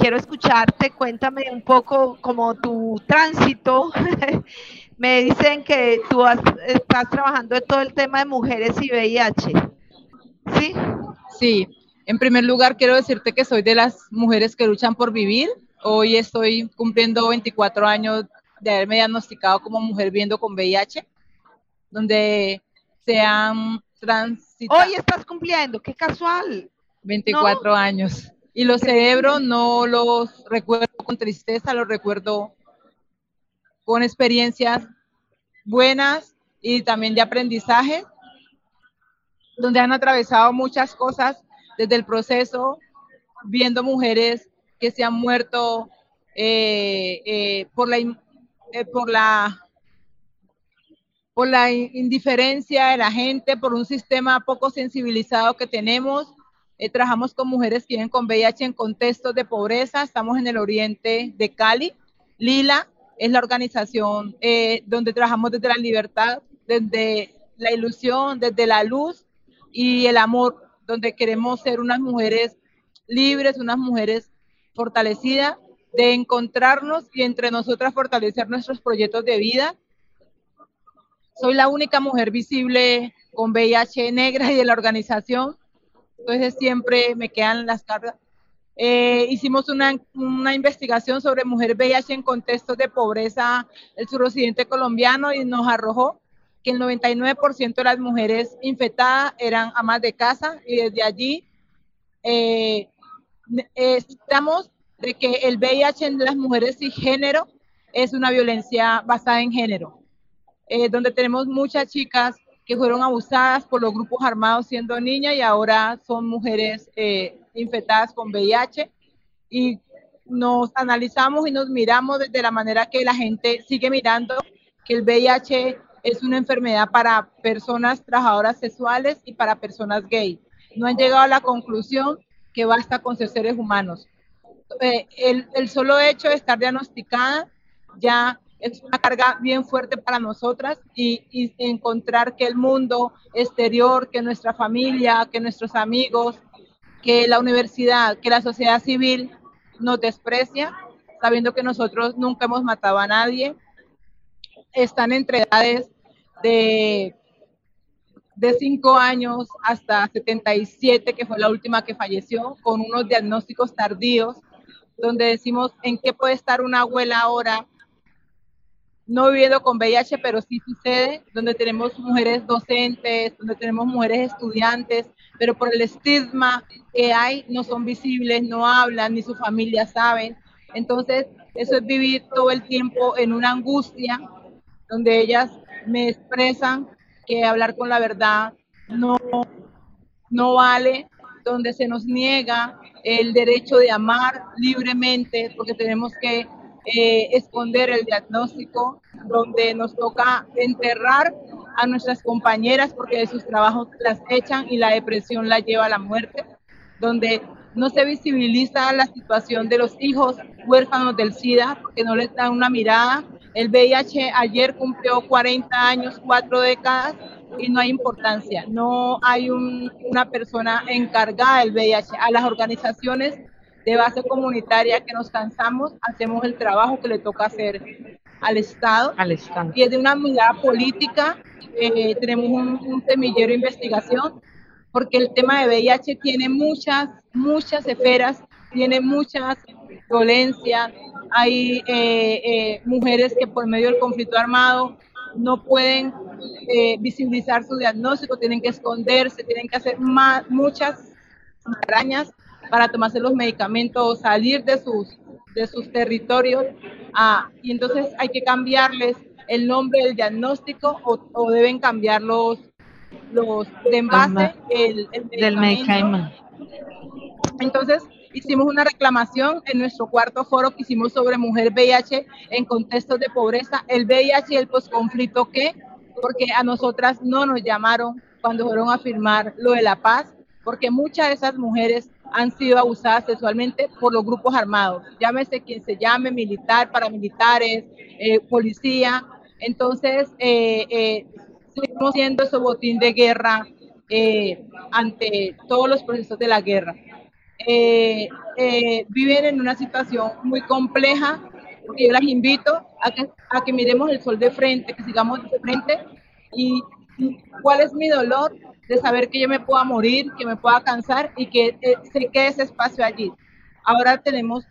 Quiero escucharte, cuéntame un poco como tu tránsito. Me dicen que tú has- estás trabajando en todo el tema de mujeres y VIH. ¿Sí? Sí, en primer lugar quiero decirte que soy de las mujeres que luchan por vivir. Hoy estoy cumpliendo 24 años de haberme diagnosticado como mujer viviendo con VIH, donde se han transitado Hoy estás cumpliendo, qué casual. 24 años. Y los cerebros no los recuerdo con tristeza, los recuerdo con experiencias buenas y también de aprendizaje, donde han atravesado muchas cosas desde el proceso, viendo mujeres que se han muerto eh, eh, por la eh, por la por la in- indiferencia de la gente, por un sistema poco sensibilizado que tenemos. Eh, trabajamos con mujeres que viven con VIH en contextos de pobreza. Estamos en el oriente de Cali. Lila es la organización eh, donde trabajamos desde la libertad, desde la ilusión, desde la luz y el amor, donde queremos ser unas mujeres libres, unas mujeres fortalecidas, de encontrarnos y entre nosotras fortalecer nuestros proyectos de vida. Soy la única mujer visible con VIH negra y de la organización, entonces siempre me quedan las cargas. Eh, hicimos una, una investigación sobre mujer VIH en contextos de pobreza del suroccidente colombiano y nos arrojó que el 99% de las mujeres infectadas eran amas de casa y desde allí eh, eh, estamos de que el VIH en las mujeres y género es una violencia basada en género, eh, donde tenemos muchas chicas que fueron abusadas por los grupos armados siendo niñas y ahora son mujeres eh, infectadas con VIH y nos analizamos y nos miramos desde la manera que la gente sigue mirando que el VIH es una enfermedad para personas trabajadoras sexuales y para personas gay. No han llegado a la conclusión que basta con ser seres humanos. Eh, el, el solo hecho de estar diagnosticada ya es una carga bien fuerte para nosotras y, y encontrar que el mundo exterior, que nuestra familia, que nuestros amigos, que la universidad, que la sociedad civil nos desprecia, sabiendo que nosotros nunca hemos matado a nadie, están entre edades de de 5 años hasta 77, que fue la última que falleció, con unos diagnósticos tardíos, donde decimos en qué puede estar una abuela ahora, no viviendo con VIH, pero sí sucede, donde tenemos mujeres docentes, donde tenemos mujeres estudiantes, pero por el estigma que hay, no son visibles, no hablan, ni su familia saben. Entonces, eso es vivir todo el tiempo en una angustia, donde ellas me expresan que hablar con la verdad no, no vale, donde se nos niega el derecho de amar libremente, porque tenemos que eh, esconder el diagnóstico, donde nos toca enterrar a nuestras compañeras porque de sus trabajos las echan y la depresión la lleva a la muerte, donde no se visibiliza la situación de los hijos huérfanos del SIDA porque no les dan una mirada. El VIH ayer cumplió 40 años, cuatro décadas y no hay importancia, no hay un- una persona encargada del VIH. A las organizaciones de base comunitaria que nos cansamos, hacemos el trabajo que le toca hacer al Estado. Al Estado. Y desde una mirada política, eh, tenemos un, un semillero de investigación, porque el tema de VIH tiene muchas, muchas esferas, tiene muchas violencias. Hay eh, eh, mujeres que por medio del conflicto armado no pueden eh, visibilizar su diagnóstico, tienen que esconderse, tienen que hacer ma- muchas arañas para tomarse los medicamentos, salir de sus, de sus territorios. ah, y entonces hay que cambiarles el nombre del diagnóstico o, deben cambiar los, los de envase el, del medicamento. Entonces, hicimos una reclamación en nuestro cuarto foro que hicimos sobre mujer VIH en contextos de pobreza, el VIH y el posconflicto, ¿qué? Porque a nosotras no nos llamaron cuando fueron a firmar lo de la paz, porque muchas de esas mujeres han sido abusadas sexualmente por los grupos armados, llámese quien se llame, militar, paramilitares, eh, policía. Entonces, eh, eh, seguimos siendo ese botín de guerra eh, ante todos los procesos de la guerra. viven en una situación muy compleja, porque yo las invito a que, a que miremos el sol de frente, que sigamos de frente y cuál es mi dolor de saber que yo me pueda morir, que me pueda cansar y que eh, se quede ese espacio allí. Ahora tenemos...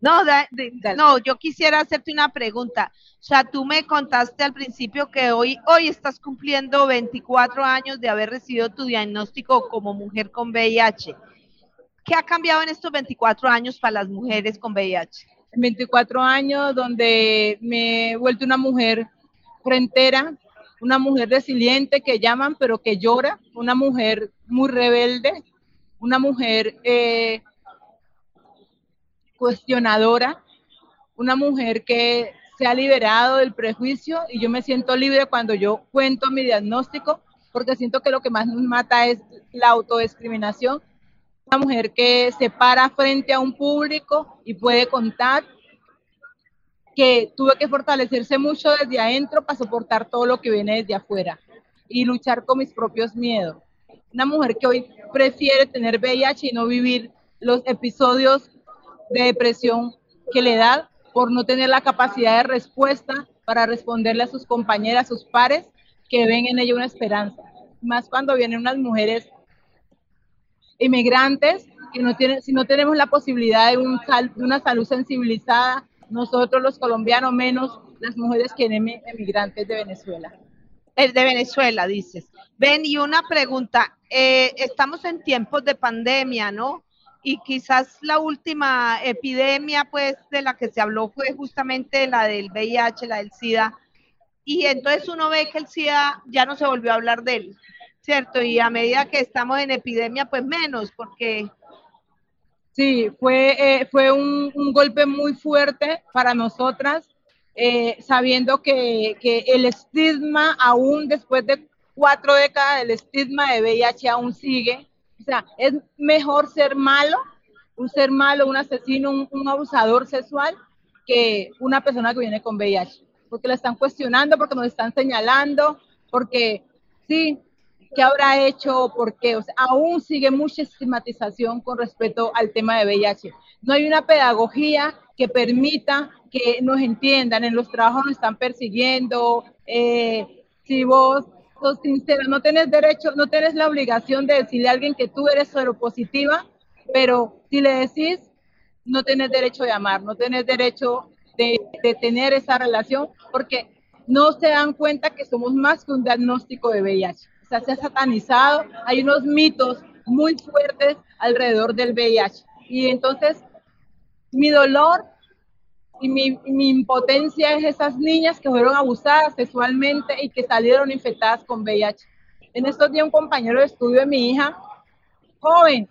No, no, yo quisiera hacerte una pregunta. O sea, tú me contaste al principio que hoy, hoy estás cumpliendo 24 años de haber recibido tu diagnóstico como mujer con VIH. ¿Qué ha cambiado en estos 24 años para las mujeres con VIH? 24 años donde me he vuelto una mujer frentera, una mujer resiliente que llaman pero que llora, una mujer muy rebelde, una mujer eh, cuestionadora, una mujer que se ha liberado del prejuicio y yo me siento libre cuando yo cuento mi diagnóstico porque siento que lo que más nos mata es la autodiscriminación. Una mujer que se para frente a un público y puede contar que tuve que fortalecerse mucho desde adentro para soportar todo lo que viene desde afuera y luchar con mis propios miedos. Una mujer que hoy prefiere tener VIH y no vivir los episodios de depresión que le da por no tener la capacidad de respuesta para responderle a sus compañeras, a sus pares, que ven en ella una esperanza. Más cuando vienen unas mujeres inmigrantes que no tienen, si no tenemos la posibilidad de, de una salud sensibilizada, nosotros los colombianos menos las mujeres que emigrantes de Venezuela. Es de Venezuela, dices. Ven, y una pregunta, eh, estamos en tiempos de pandemia, ¿no? Y quizás la última epidemia, pues, de la que se habló fue justamente la del VIH, la del SIDA. Y entonces uno ve que el SIDA ya no se volvió a hablar de él, ¿cierto? Y a medida que estamos en epidemia, pues menos, porque Sí, fue, eh, fue un, golpe muy fuerte para nosotras, eh, sabiendo que, el estigma, aún después de cuatro décadas, el estigma de VIH aún sigue. O sea, es mejor ser malo, un ser malo, un asesino, un, un abusador sexual, que una persona que viene con VIH, porque la están cuestionando, porque nos están señalando, porque sí, qué habrá hecho, por qué. O aún sigue mucha estigmatización con respecto al tema de VIH. No hay una pedagogía que permita que nos entiendan. En los trabajos nos están persiguiendo. Eh, si vos sos sincera, no tenés derecho, no tenés la obligación de decirle a alguien que tú eres seropositiva, pero si le decís, no tenés derecho de amar, no tenés derecho de, de tener esa relación, porque no se dan cuenta que somos más que un diagnóstico de VIH se ha satanizado, hay unos mitos muy fuertes alrededor del VIH. Y entonces mi dolor y mi, impotencia es esas niñas que fueron abusadas sexualmente y que salieron infectadas con VIH. En estos días un compañero de estudio de mi hija, joven,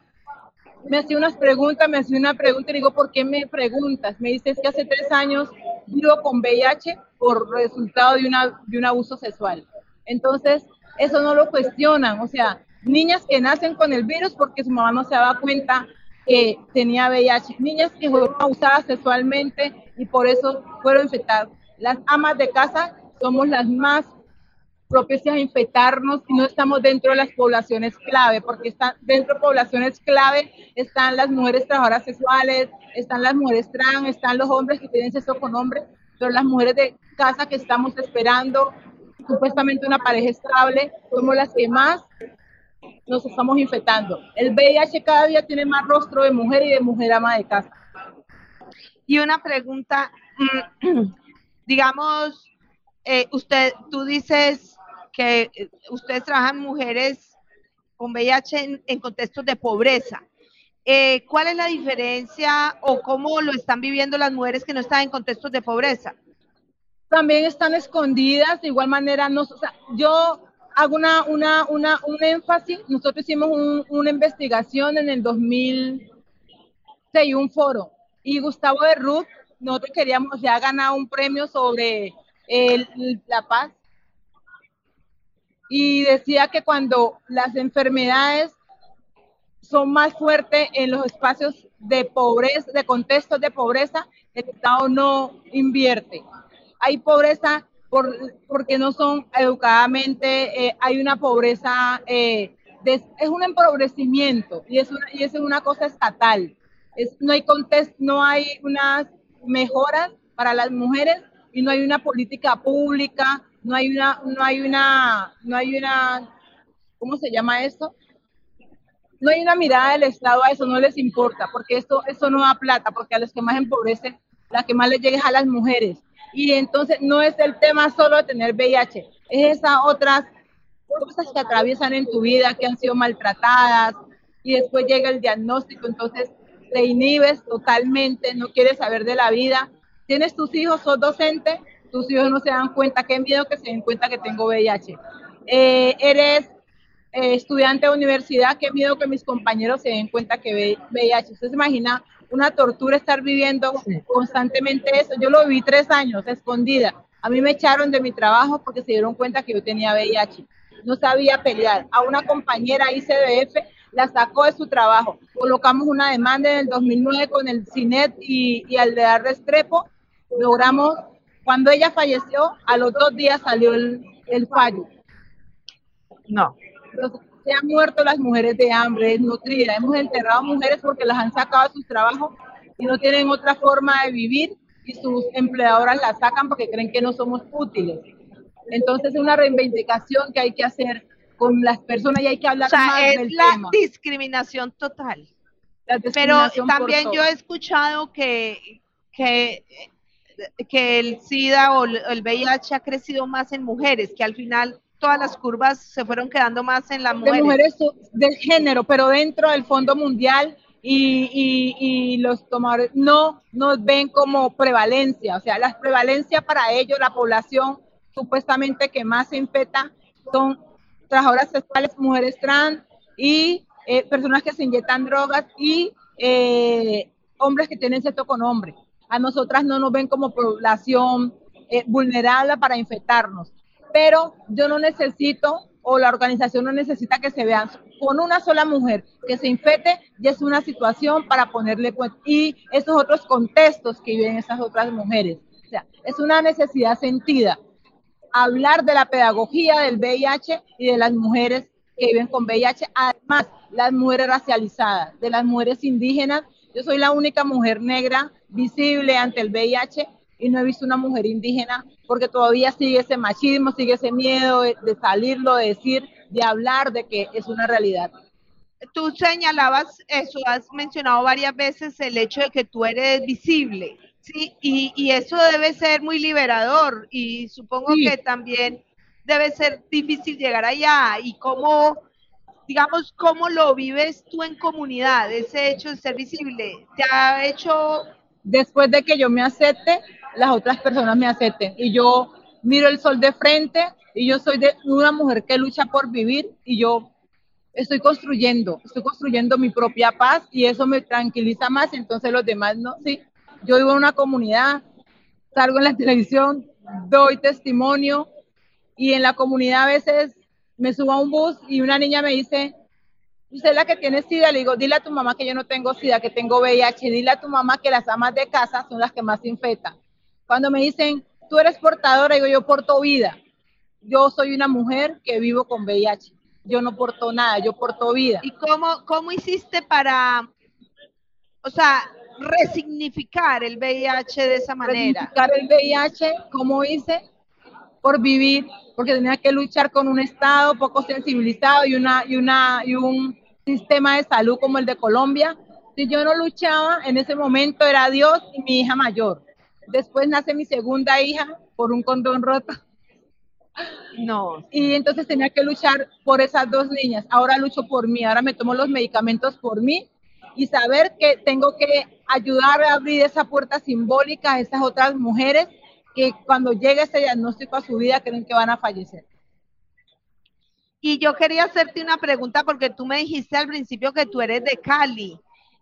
me hacía unas preguntas, me hacía una pregunta y digo, ¿por qué me preguntas? Me dice, es que hace tres años vivo con VIH por resultado de, una, de un abuso sexual. Entonces, eso no lo cuestionan. O sea, niñas que nacen con el virus porque su mamá no se daba cuenta que tenía VIH, niñas que fueron abusadas sexualmente y por eso fueron infectadas. Las amas de casa somos las más propicias a infectarnos y no estamos dentro de las poblaciones clave, porque están dentro de poblaciones clave están las mujeres trabajadoras sexuales, están las mujeres trans, están los hombres que tienen sexo con hombres, pero las mujeres de casa que estamos esperando supuestamente una pareja estable, somos las que más nos estamos infectando. El VIH cada día tiene más rostro de mujer y de mujer ama de casa. Y una pregunta, digamos, eh, usted, tú dices que ustedes trabajan mujeres con VIH en, contextos de pobreza. Eh, ¿Cuál es la diferencia o cómo lo están viviendo las mujeres que no están en contextos de pobreza? También están escondidas, de igual manera, yo hago una, una, una, un énfasis, nosotros hicimos un, una investigación en el 2006, un foro, y Gustavo de Ruth, nosotros queríamos ya ganar un premio sobre el, la paz, y decía que cuando las enfermedades son más fuertes en los espacios de pobreza, de contextos de pobreza, el Estado no invierte. Hay pobreza por, porque no son educadamente, eh, hay una pobreza, eh, es un empobrecimiento y es una, y es una cosa estatal. Es, no hay contexto, no hay unas mejoras para las mujeres y no hay una política pública, no hay una, no hay una, no hay una, ¿cómo se llama esto? no hay una mirada del Estado a eso, no les importa, porque esto, eso no da plata, porque a los que más empobrecen, la que más les llega es a las mujeres. Y entonces no es el tema solo de tener VIH, es esas otras cosas que atraviesan en tu vida, que han sido maltratadas, y después llega el diagnóstico, entonces te inhibes totalmente, no quieres saber de la vida. Tienes tus hijos, sos docente, tus hijos no se dan cuenta, qué miedo que se den cuenta que tengo VIH. Eh, eres eh, estudiante de universidad, qué miedo que mis compañeros se den cuenta que VIH. Usted se imagina una tortura estar viviendo constantemente eso. Yo lo viví tres años, escondida. A mí me echaron de mi trabajo porque se dieron cuenta que yo tenía VIH. No sabía pelear. A una compañera ICDF la sacó de su trabajo. Colocamos una demanda en el 2009 con el CINET y, y al de dar Restrepo. Logramos, cuando ella falleció, a los dos días salió el, el fallo. No se han muerto las mujeres de hambre, desnutridas. Hemos enterrado mujeres porque las han sacado de sus trabajos y no tienen otra forma de vivir y sus empleadoras las sacan porque creen que no somos útiles. Entonces es una reivindicación que hay que hacer con las personas y hay que hablar o sea, más es del la tema. discriminación total. La Pero discriminación también yo he escuchado que, que, que el SIDA o el VIH ha crecido más en mujeres, que al final todas las curvas se fueron quedando más en las de mujeres. del género, pero dentro del Fondo Mundial y, y- y los tomadores no nos ven como prevalencia. O sea, la prevalencia para ellos, la población supuestamente que más se infecta son trabajadoras sexuales, mujeres trans y eh, personas que se inyectan drogas y eh, hombres que tienen sexo con hombres. A nosotras no nos ven como población eh, vulnerable para infectarnos pero yo no necesito o la organización no necesita que se vean con una sola mujer que se infecte ya es una situación para ponerle cuenta y esos otros contextos que viven esas otras mujeres. O sea, es una necesidad sentida hablar de la pedagogía del VIH y de las mujeres que viven con VIH, además las mujeres racializadas, de las mujeres indígenas. Yo soy la única mujer negra visible ante el VIH y no he visto una mujer indígena porque todavía sigue ese machismo, sigue ese miedo de, de salirlo, de decir, de hablar de que es una realidad. Tú señalabas eso, has mencionado varias veces el hecho de que tú eres visible, ¿sí? Y, y eso debe ser muy liberador y supongo Sí. que también debe ser difícil llegar allá y cómo, digamos, cómo lo vives tú en comunidad, ese hecho de ser visible. ¿Te ha hecho Después de que yo me acepte, las otras personas me acepten. Y yo miro el sol de frente y yo soy de una mujer que lucha por vivir y yo estoy construyendo, estoy construyendo mi propia paz y eso me tranquiliza más, entonces los demás no, sí, yo vivo en una comunidad, salgo en la televisión, doy testimonio y en la comunidad a veces me subo a un bus y una niña me dice, usted es la que tiene SIDA, le digo, dile a tu mamá que yo no tengo SIDA, que tengo VIH, dile a tu mamá que las amas de casa son las que más infectan. Cuando me dicen, tú eres portadora, digo, yo porto vida. Yo soy una mujer que vivo con VIH. Yo no porto nada, yo porto vida. ¿Y cómo, cómo hiciste para, o sea, resignificar el VIH de esa manera? Resignificar el VIH, como hice, por vivir, porque tenía que luchar con un Estado poco sensibilizado y, una, y, una, y un sistema de salud como el de Colombia. Si yo no luchaba, en ese momento era Dios y mi hija mayor. Después nace mi segunda hija por un condón roto. No. Y entonces tenía que luchar por esas dos niñas. Ahora lucho por mí, ahora me tomo los medicamentos por mí y saber que tengo que ayudar a abrir esa puerta simbólica a esas otras mujeres que cuando llegue ese diagnóstico a su vida creen que van a fallecer. Y yo quería hacerte una pregunta porque tú me dijiste al principio que tú eres de Cali.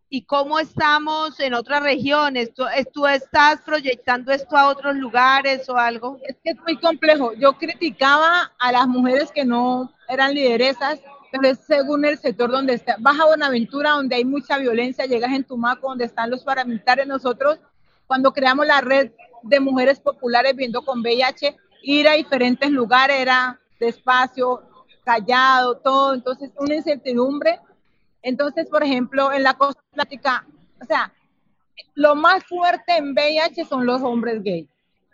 ¿Y cómo estamos en otras regiones? ¿Tú, ¿Tú, estás proyectando esto a otros lugares o algo? Es que es muy complejo. Yo criticaba a las mujeres que no eran lideresas pero es según el sector donde está. Baja Buenaventura, donde hay mucha violencia, llegas en Tumaco, donde están los paramilitares. Nosotros, cuando creamos la red de mujeres populares viendo con VIH, ir a diferentes lugares era despacio, callado, todo. Entonces, una incertidumbre. Entonces, por ejemplo, en la costa atlántica, o sea, lo más fuerte en VIH son los hombres gays.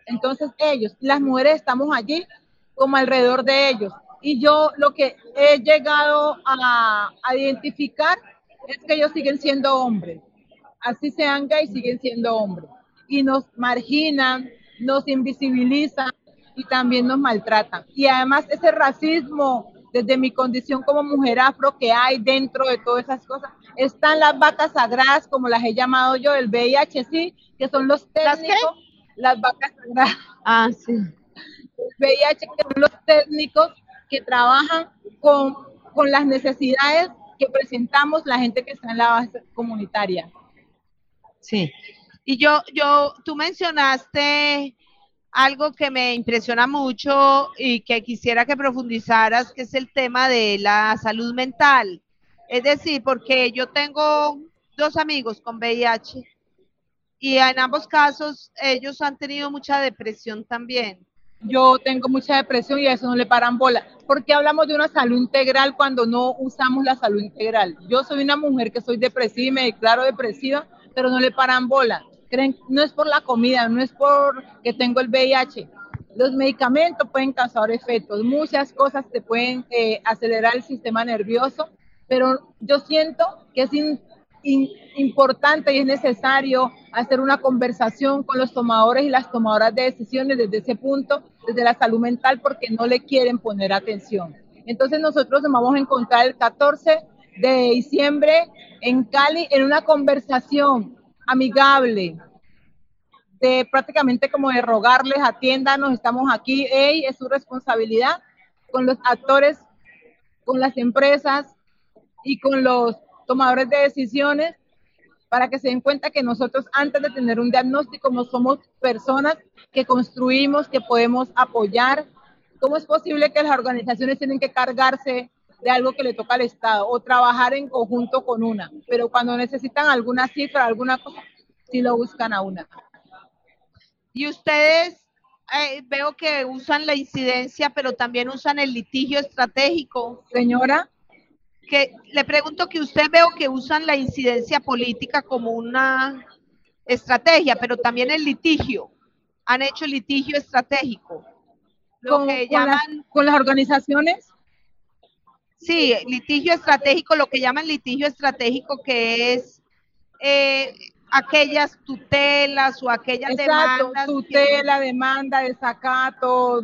Entonces, ellos, las mujeres estamos allí como alrededor de ellos y yo lo que he llegado a, identificar es que ellos siguen siendo hombres. Así sean gays, siguen siendo hombres. Y nos marginan, nos invisibilizan y también nos maltratan. Y además ese racismo desde mi condición como mujer afro que hay dentro de todas esas cosas, están las vacas sagradas, como las he llamado yo, el VIH, sí, que son los técnicos, las, vacas sagradas. Ah, sí. El VIH, que son los técnicos que trabajan con, con las necesidades que presentamos la gente que está en la base comunitaria. Sí. Y yo, yo, tú mencionaste algo que me impresiona mucho y que quisiera que profundizaras, es el tema de la salud mental. Es decir, porque yo tengo dos amigos con VIH y en ambos casos ellos han tenido mucha depresión también yo tengo mucha depresión y a eso no le paran bola. ¿Por qué hablamos de una salud integral cuando no usamos la salud integral? Yo soy una mujer que soy depresiva y me declaro depresiva, pero no le paran bola. No es por la comida, no es por que tengo el VIH. Los medicamentos pueden causar efectos, muchas cosas te pueden eh, acelerar el sistema nervioso, pero yo siento que es importante y es necesario hacer una conversación con los tomadores y las tomadoras de decisiones desde ese punto, desde la salud mental, porque no le quieren poner atención. Entonces nosotros nos vamos a encontrar el 14 de diciembre en Cali en una conversación amigable, de prácticamente como de rogarles, atiéndanos, estamos aquí, hey, es su responsabilidad, con los actores, con las empresas y con los tomadores de decisiones para que se den cuenta que nosotros antes de tener un diagnóstico no somos personas que construimos, que podemos apoyar. ¿Cómo es posible que las organizaciones tienen que cargarse de algo que le toca al Estado o trabajar en conjunto con una? Pero cuando necesitan alguna cifra, alguna cosa, sí lo buscan a una. Y ustedes eh, veo que usan la incidencia, pero también usan el litigio estratégico. Señora, que le pregunto que usted veo que usan la incidencia política como una estrategia, pero también el litigio. Han hecho litigio estratégico. Lo ¿Con, que llaman, con, las, organizaciones. Sí, litigio estratégico, lo que llaman litigio estratégico, que es eh, aquellas tutelas o aquellas Exacto, demandas. Tutela, demanda, desacato,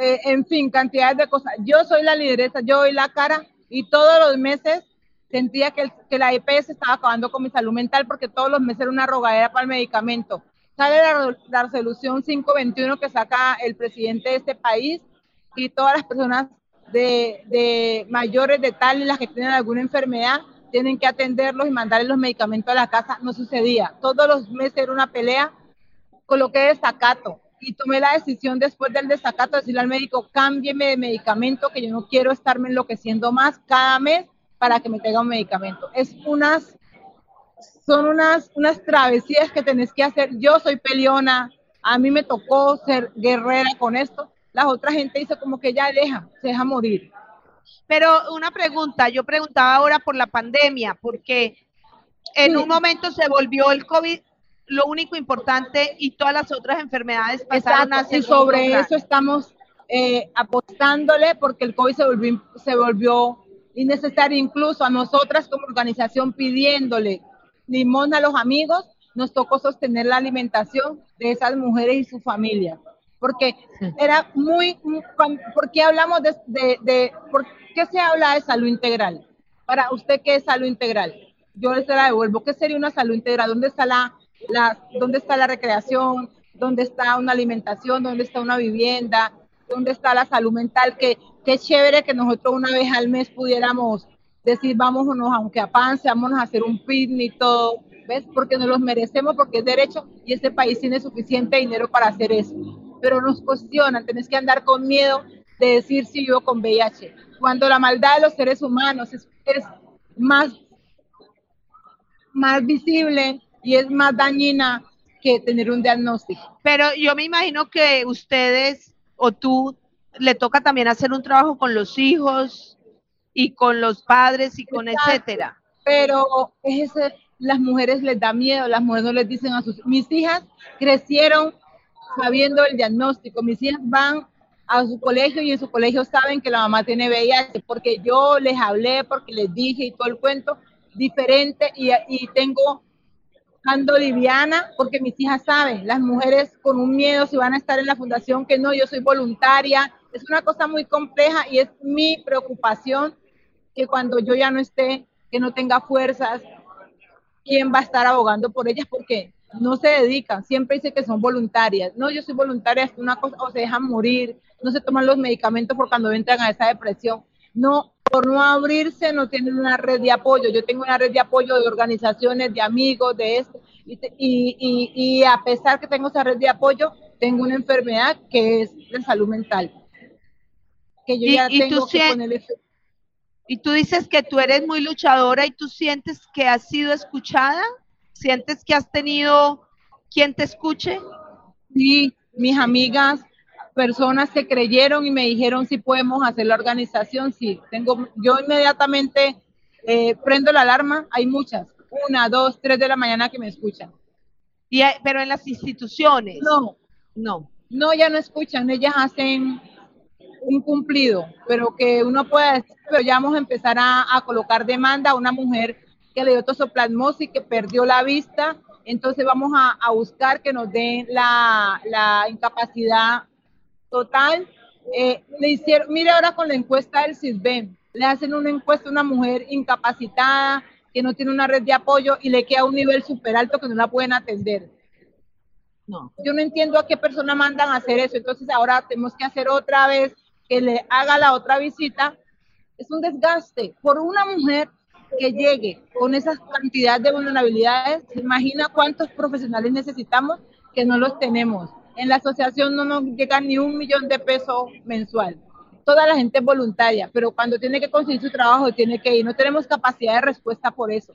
eh, en fin, cantidades de cosas. Yo soy la lideresa, yo doy la cara y todos los meses sentía que, que la EPS estaba acabando con mi salud mental porque todos los meses era una rogadera para el medicamento. Sale la, la resolución 521 que saca el presidente de este país y todas las personas de, de mayores de tal y las que tienen alguna enfermedad tienen que atenderlos y mandarles los medicamentos a la casa. No sucedía. Todos los meses era una pelea. Coloqué desacato y tomé la decisión después del desacato de decirle al médico, cámbieme de medicamento, que yo no quiero estarme enloqueciendo más cada mes para que me tenga un medicamento. Es unas, son unas, unas travesías que tenés que hacer. Yo soy peleona, a mí me tocó ser guerrera con esto. La otra gente dice como que ya deja, se deja morir. Pero una pregunta, yo preguntaba ahora por la pandemia, porque en un momento se volvió el COVID lo único importante y todas las otras enfermedades pasaron a Y sobre eso estamos eh, apostándole porque el COVID se volvió, se volvió innecesario incluso a nosotras como organización pidiéndole limón a los amigos, nos tocó sostener la alimentación de esas mujeres y sus familias. Porque era muy, ¿por qué hablamos de, de, de, por qué se habla de salud integral? Para usted, ¿qué es salud integral? Yo se la devuelvo. ¿Qué sería una salud integral? ¿Dónde está la la, dónde está la recreación, dónde está una alimentación, dónde está una vivienda, dónde está la salud mental, que qué chévere que nosotros una vez al mes pudiéramos decir, vámonos, aunque a pan, vámonos a hacer un picnic, todo, ¿ves? Porque nos los merecemos, porque es derecho y este país tiene suficiente dinero para hacer eso. Pero nos cuestionan, tenés que andar con miedo de decir si vivo con VIH. Cuando la maldad de los seres humanos es, es más, más visible y es más dañina que tener un diagnóstico. Pero yo me imagino que ustedes o tú le toca también hacer un trabajo con los hijos y con los padres y con Exacto. etcétera. Pero es ese, las mujeres les da miedo, las mujeres no les dicen a sus... Mis hijas crecieron sabiendo el diagnóstico, mis hijas van a su colegio y en su colegio saben que la mamá tiene VIH, porque yo les hablé, porque les dije y todo el cuento diferente y, y tengo ando liviana porque mis hijas saben, las mujeres con un miedo si van a estar en la fundación que no, yo soy voluntaria, es una cosa muy compleja y es mi preocupación que cuando yo ya no esté, que no tenga fuerzas, quién va a estar abogando por ellas porque no se dedican, siempre dice que son voluntarias, no, yo soy voluntaria, es una cosa, o se dejan morir, no se toman los medicamentos por cuando entran a esa depresión, no, por no abrirse no tienen una red de apoyo. Yo tengo una red de apoyo de organizaciones, de amigos, de esto. Y, y, y, a pesar que tengo esa red de apoyo, tengo una enfermedad que es de salud mental. Que yo y, ya tengo tú que ponerle... Y tú dices que tú eres muy luchadora y tú sientes que has sido escuchada, sientes que has tenido quien te escuche. Sí, mis amigas, personas que creyeron y me dijeron si podemos hacer la organización. Sí, tengo, yo inmediatamente eh, prendo la alarma. Hay muchas, una, dos, tres de la mañana que me escuchan. Y, hay- pero en las instituciones. No, No. no, ya no escuchan, ellas hacen un cumplido, pero que uno puede decir, pero ya vamos a empezar a, a colocar demanda a una mujer que le dio tosoplasmosis, que perdió la vista, entonces vamos a, a buscar que nos den la, la incapacidad total. Eh, le hicieron, mire ahora con la encuesta del CISBEN, le hacen una encuesta a una mujer incapacitada, que no tiene una red de apoyo y le queda un nivel súper alto que no la pueden atender. No. Yo no entiendo a qué persona mandan a hacer eso, entonces ahora tenemos que hacer otra vez que le haga la otra visita. Es un desgaste por una mujer que llegue con esa cantidad de vulnerabilidades. ¿Se imagina cuántos profesionales necesitamos que no los tenemos? En la asociación no nos llega ni un millón de pesos mensual. Toda la gente es voluntaria, pero cuando tiene que conseguir su trabajo tiene que ir. No tenemos capacidad de respuesta por eso.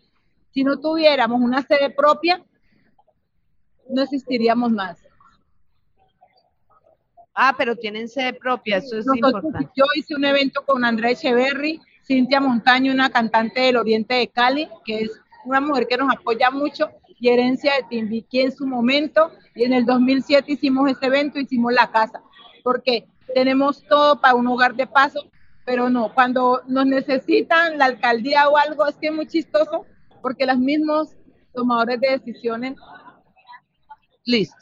Si no tuviéramos una sede propia, no existiríamos más. Ah, pero tienen sede propia, eso es Nosotros- importante. yo hice un evento con Andrea Echeverry, Cintia Montaño, una cantante del Oriente de Cali, que es una mujer que nos apoya mucho, y herencia de Timbiquí en su momento, y en el 2007 hicimos este evento, hicimos la casa, porque tenemos todo para un hogar de paso, pero no, cuando nos necesitan la alcaldía o algo, es que es muy chistoso, porque los mismos tomadores de decisiones Listo.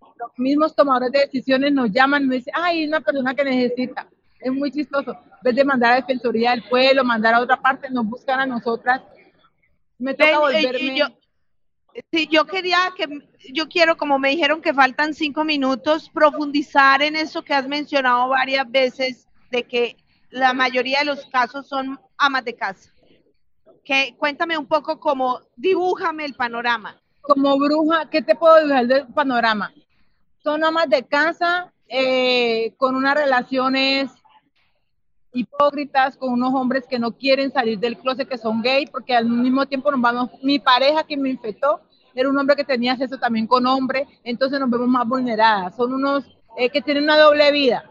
los mismos tomadores de decisiones nos llaman nos dicen, ay, hay una persona que necesita. Es muy chistoso. En vez de mandar a Defensoría del Pueblo, mandar a otra parte, nos buscan a nosotras. Me toca Ven, eh, volverme. yo, sí, yo quería que, yo quiero, como me dijeron que faltan cinco minutos, profundizar en eso que has mencionado varias veces, de que la mayoría de los casos son amas de casa. Que cuéntame un poco como, dibújame el panorama. Como bruja, ¿qué te puedo dibujar del panorama? Son amas de casa eh, con unas relaciones hipócritas con unos hombres que no quieren salir del closet, que son gay, porque al mismo tiempo nos vamos, mi pareja que me infectó era un hombre que tenía sexo también con hombre, entonces nos vemos más vulneradas. Son unos eh, que tienen una doble vida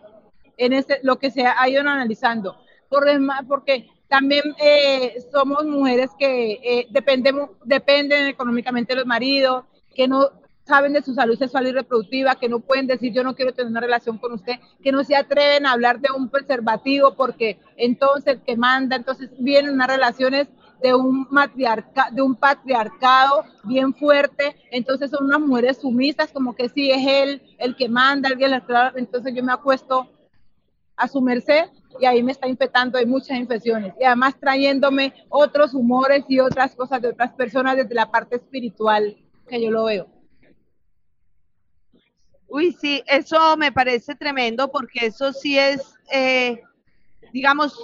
en ese, lo que se ha ido analizando. Por demás, porque también eh, somos mujeres que eh, dependemos, dependen económicamente de los maridos, que no saben de su salud sexual y reproductiva, que no pueden decir yo no quiero tener una relación con usted, que no se atreven a hablar de un preservativo porque entonces el que manda, entonces vienen unas relaciones de un patriarcado bien fuerte, entonces son unas mujeres sumisas, como que sí es él el que manda, alguien entonces yo me acuesto a su merced y ahí me está infectando de muchas infecciones y además trayéndome otros humores y otras cosas de otras personas desde la parte espiritual que yo lo veo. Uy, sí, eso me parece tremendo porque eso sí es, eh, digamos,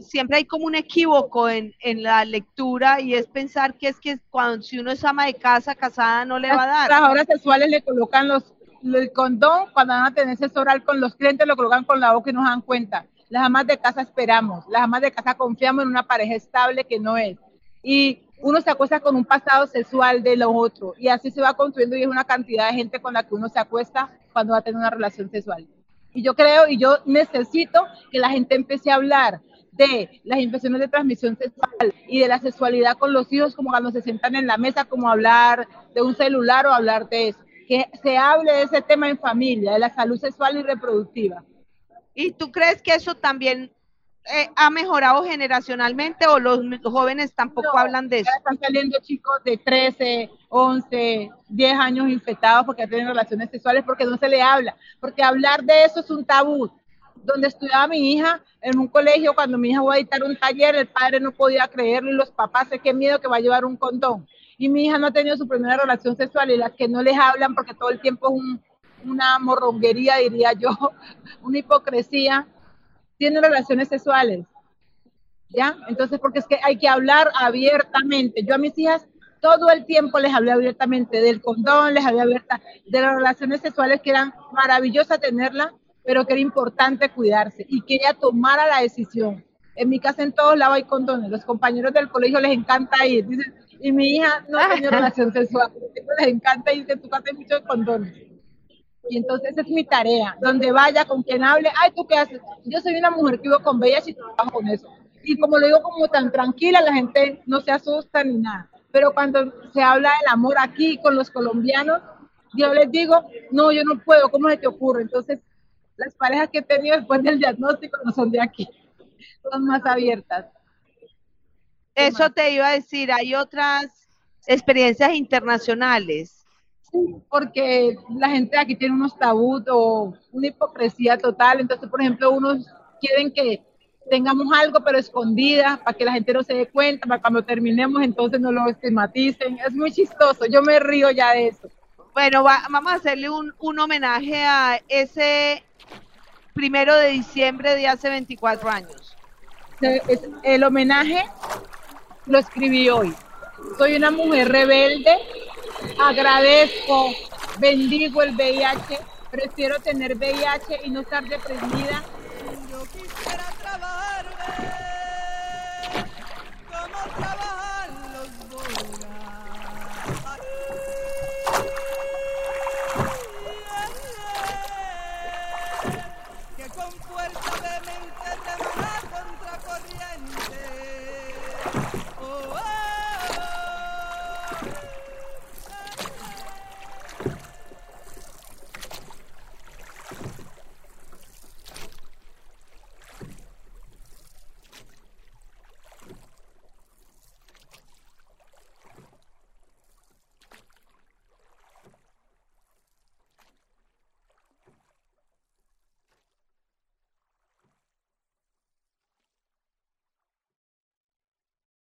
siempre hay como un equívoco en, en, la lectura y es pensar que es que cuando si uno es ama de casa, casada, no le va a dar. Las horas sexuales le colocan los, el condón, cuando van a tener sexo oral con los clientes, lo colocan con la boca y no se dan cuenta. Las amas de casa esperamos, las amas de casa confiamos en una pareja estable que no es. Y uno se acuesta con un pasado sexual de lo otro y así se va construyendo y es una cantidad de gente con la que uno se acuesta cuando va a tener una relación sexual. Y yo creo y yo necesito que la gente empiece a hablar de las infecciones de transmisión sexual y de la sexualidad con los hijos, como cuando se sientan en la mesa, como hablar de un celular o hablar de eso. Que se hable de ese tema en familia, de la salud sexual y reproductiva. ¿Y tú crees que eso también eh, ha mejorado generacionalmente o los jóvenes tampoco no, hablan de eso? Están saliendo chicos de 13, 11, 10 años infectados porque tienen relaciones sexuales porque no se le habla, porque hablar de eso es un tabú. Donde estudiaba mi hija en un colegio, cuando mi hija iba a editar un taller, el padre no podía creerlo y los papás, qué miedo que va a llevar un condón. Y mi hija no ha tenido su primera relación sexual y las que no les hablan porque todo el tiempo es un, una morronguería, diría yo, una hipocresía, tienen relaciones sexuales. ¿Ya? Entonces, porque es que hay que hablar abiertamente. Yo a mis hijas todo el tiempo les hablé abiertamente del condón, les hablé abierta de las relaciones sexuales que eran maravillosas tenerla, pero que era importante cuidarse y que ella tomara la decisión. En mi casa en todos lados hay condones, los compañeros del colegio les encanta ir, dicen, y mi hija no tenido relación sexual, les encanta ir, que en tu casa hay muchos condones. Y entonces es mi tarea, donde vaya, con quien hable, ay, ¿tú qué haces? Yo soy una mujer que vivo con bellas y trabajo con eso. Y como lo digo como tan tranquila, la gente no se asusta ni nada. Pero cuando se habla del amor aquí con los colombianos, yo les digo, no, yo no puedo, ¿cómo se te ocurre? Entonces, las parejas que he tenido después del diagnóstico no son de aquí, son más abiertas. Eso te iba a decir, hay otras experiencias internacionales porque la gente aquí tiene unos tabús o una hipocresía total. Entonces, por ejemplo, unos quieren que tengamos algo pero escondida para que la gente no se dé cuenta, para cuando terminemos entonces no lo estigmaticen. Es muy chistoso, yo me río ya de eso. Bueno, va, vamos a hacerle un, un homenaje a ese primero de diciembre de hace 24 años. El homenaje lo escribí hoy. Soy una mujer rebelde agradezco, bendigo el VIH, prefiero tener VIH y no estar deprimida. Yo quisiera